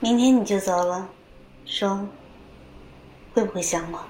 明天你就走了，说会不会想我？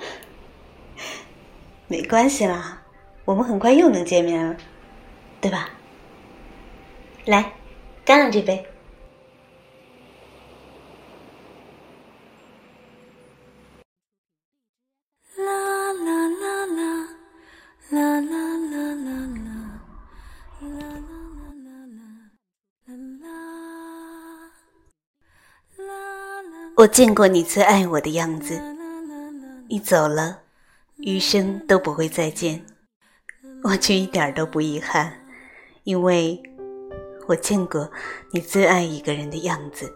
没关系啦，我们很快又能见面了，对吧？来，干了这杯。我见过你最爱我的样子，你走了，余生都不会再见，我却一点都不遗憾，因为我见过你最爱一个人的样子。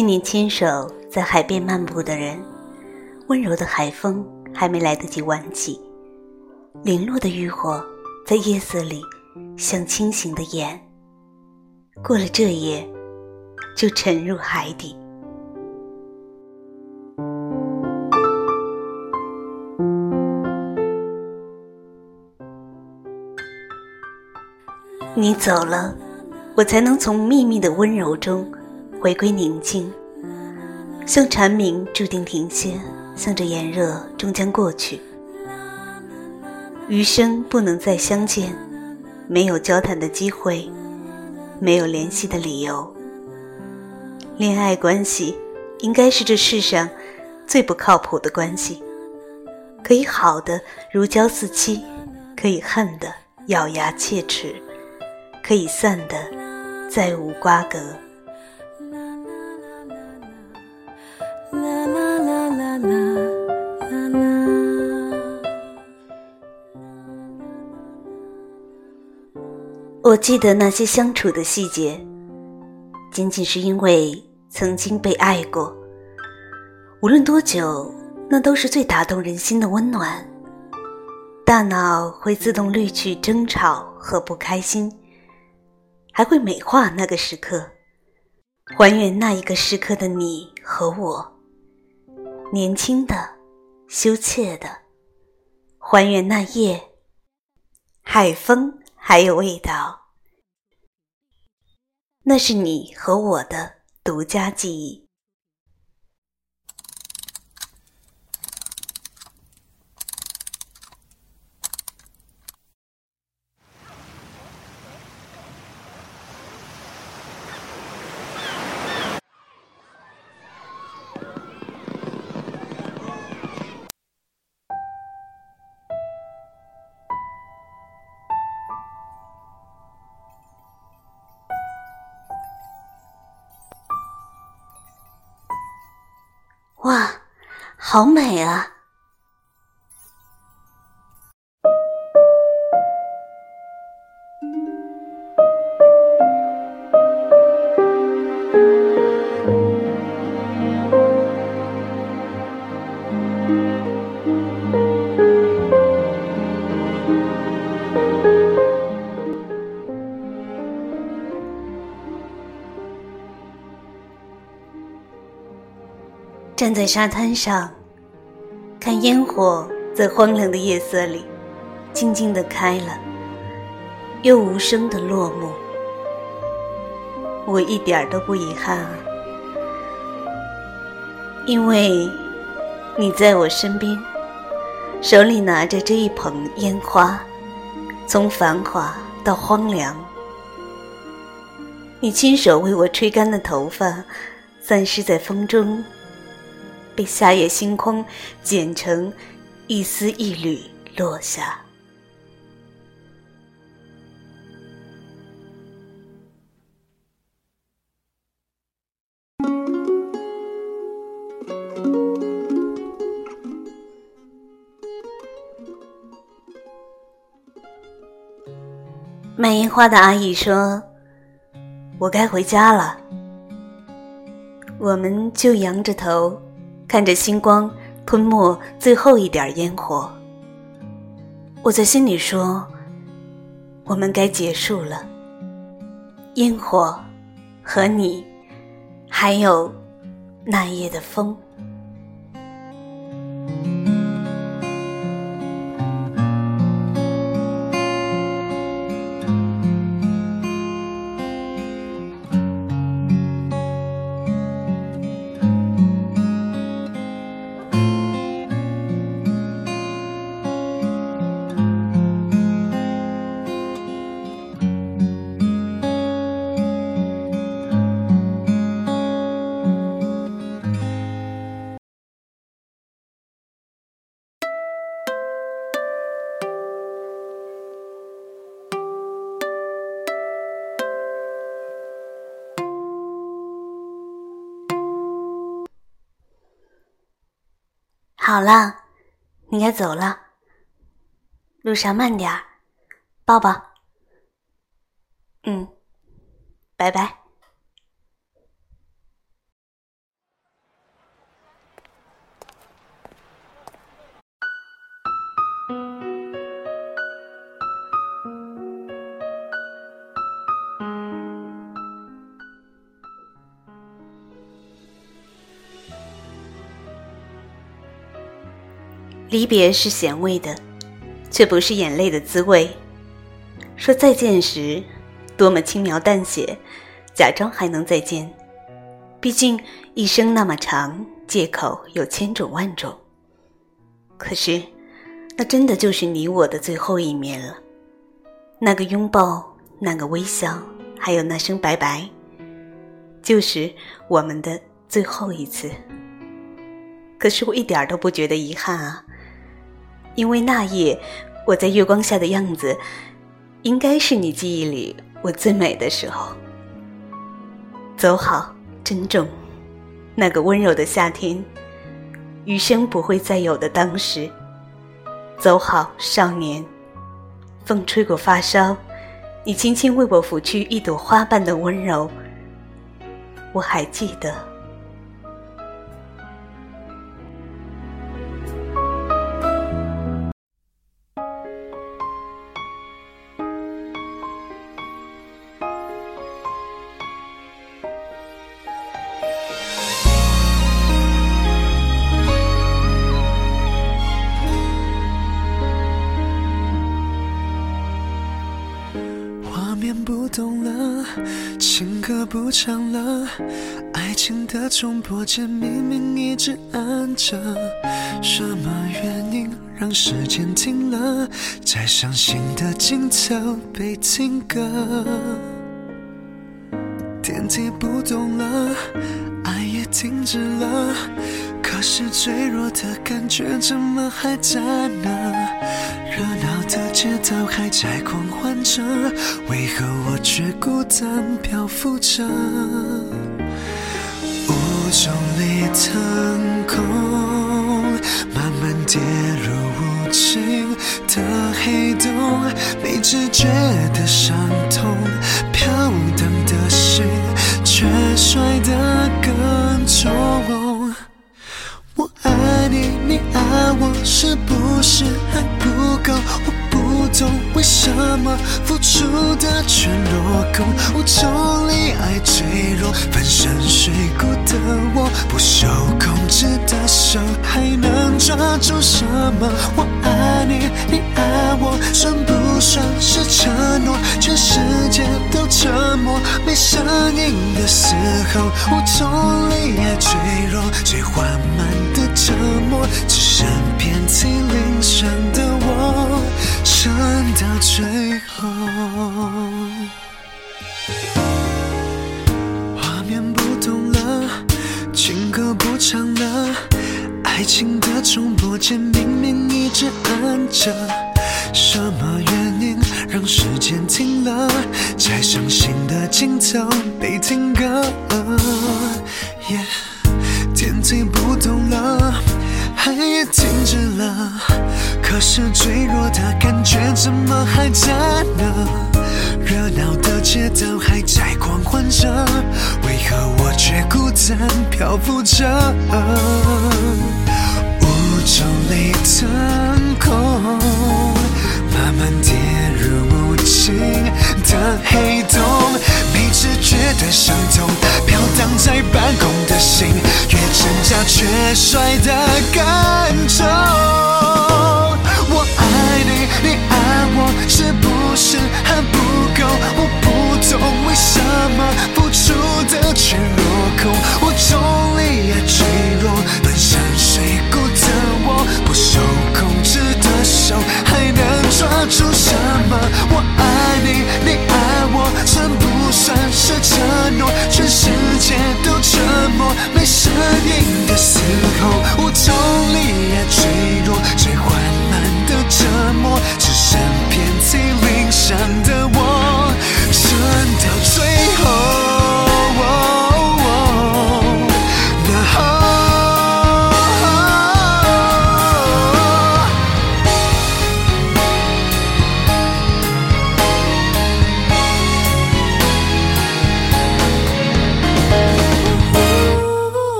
去年牵手在海边漫步的人，温柔的海风还没来得及挽起，零落的渔火在夜色里像清醒的眼。过了这夜，就沉入海底。你走了，我才能从秘密的温柔中。回归宁静，像蝉鸣注定停歇，向着炎热终将过去。余生不能再相见，没有交谈的机会，没有联系的理由。恋爱关系应该是这世上最不靠谱的关系，可以好的如胶似漆，可以恨的咬牙切齿，可以散的再无瓜葛。我记得那些相处的细节，仅仅是因为曾经被爱过。无论多久，那都是最打动人心的温暖。大脑会自动滤去争吵和不开心，还会美化那个时刻，还原那一个时刻的你和我，年轻的、羞怯的，还原那夜海风还有味道。那是你和我的独家记忆。好美啊！站在沙滩上，看烟火在荒凉的夜色里静静的开了，又无声的落幕。我一点都不遗憾啊，因为你在我身边，手里拿着这一捧烟花，从繁华到荒凉，你亲手为我吹干了头发，散失在风中。被夏夜星空剪成一丝一缕落下。卖烟花的阿姨说：“我该回家了。”我们就仰着头。看着星光吞没最后一点烟火，我在心里说，我们该结束了。烟火和你，还有那夜的风。好了，你该走了。路上慢点儿，抱抱。嗯，拜拜。离别是咸味的，却不是眼泪的滋味。说再见时，多么轻描淡写，假装还能再见。毕竟一生那么长，借口有千种万种。可是，那真的就是你我的最后一面了。那个拥抱，那个微笑，还有那声拜拜，就是我们的最后一次。可是我一点都不觉得遗憾啊。因为那夜我在月光下的样子，应该是你记忆里我最美的时候。走好，珍重，那个温柔的夏天，余生不会再有的当时。走好，少年，风吹过发梢，你轻轻为我拂去一朵花瓣的温柔，我还记得。面不动了，情歌不唱了，爱情的重播键明明一直按着，什么原因让时间停了？在伤心的尽头被停格，电梯不动了，爱也停止了，可是脆弱的感觉怎么还在呢？热闹的街道还在狂欢着，为何我却孤单漂浮着？雾中里腾空，慢慢跌入无尽的黑洞，没知觉的伤痛，飘荡什么付出的全落空，无从离爱坠落，粉身碎骨的我，不受控制的手还能抓住什么？我爱你，你爱我，算不算是承诺？全世界都沉默，没声音的时候，无从离爱坠落，最缓慢。的折磨，只剩遍体鳞伤的我，撑到最后。画面不动了，情歌不唱了，爱情的重播键明明一直按着，什么原因让时间停了？在伤心的尽头被停格。耶，天气不动了，爱也停止了，可是脆弱的感觉怎么还在呢热闹的街道还在狂欢着为何我却孤单漂浮着雾中泪腾空慢慢跌入无情的黑洞没知觉的伤痛飘荡在半空的心越挣扎却摔得更重。你，爱我，是不是还不够？我不懂为什么付出的全落空。我用力爱坠落，奔向水谷的我，不受控制的手还能抓住什么？我爱你，你爱我，算不算是承诺？全世界都沉默，没声音的嘶吼。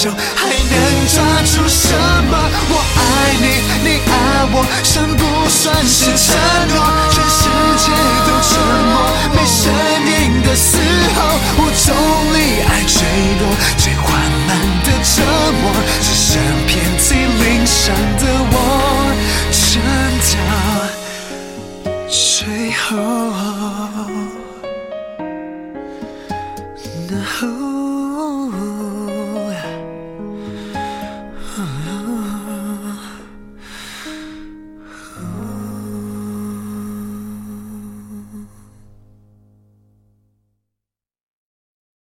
手还能抓住什么？我爱你，你爱我，算不算是承诺？全世界都沉默，没声音的嘶吼。我用力爱坠落，最缓慢的折磨，只剩遍体鳞伤的我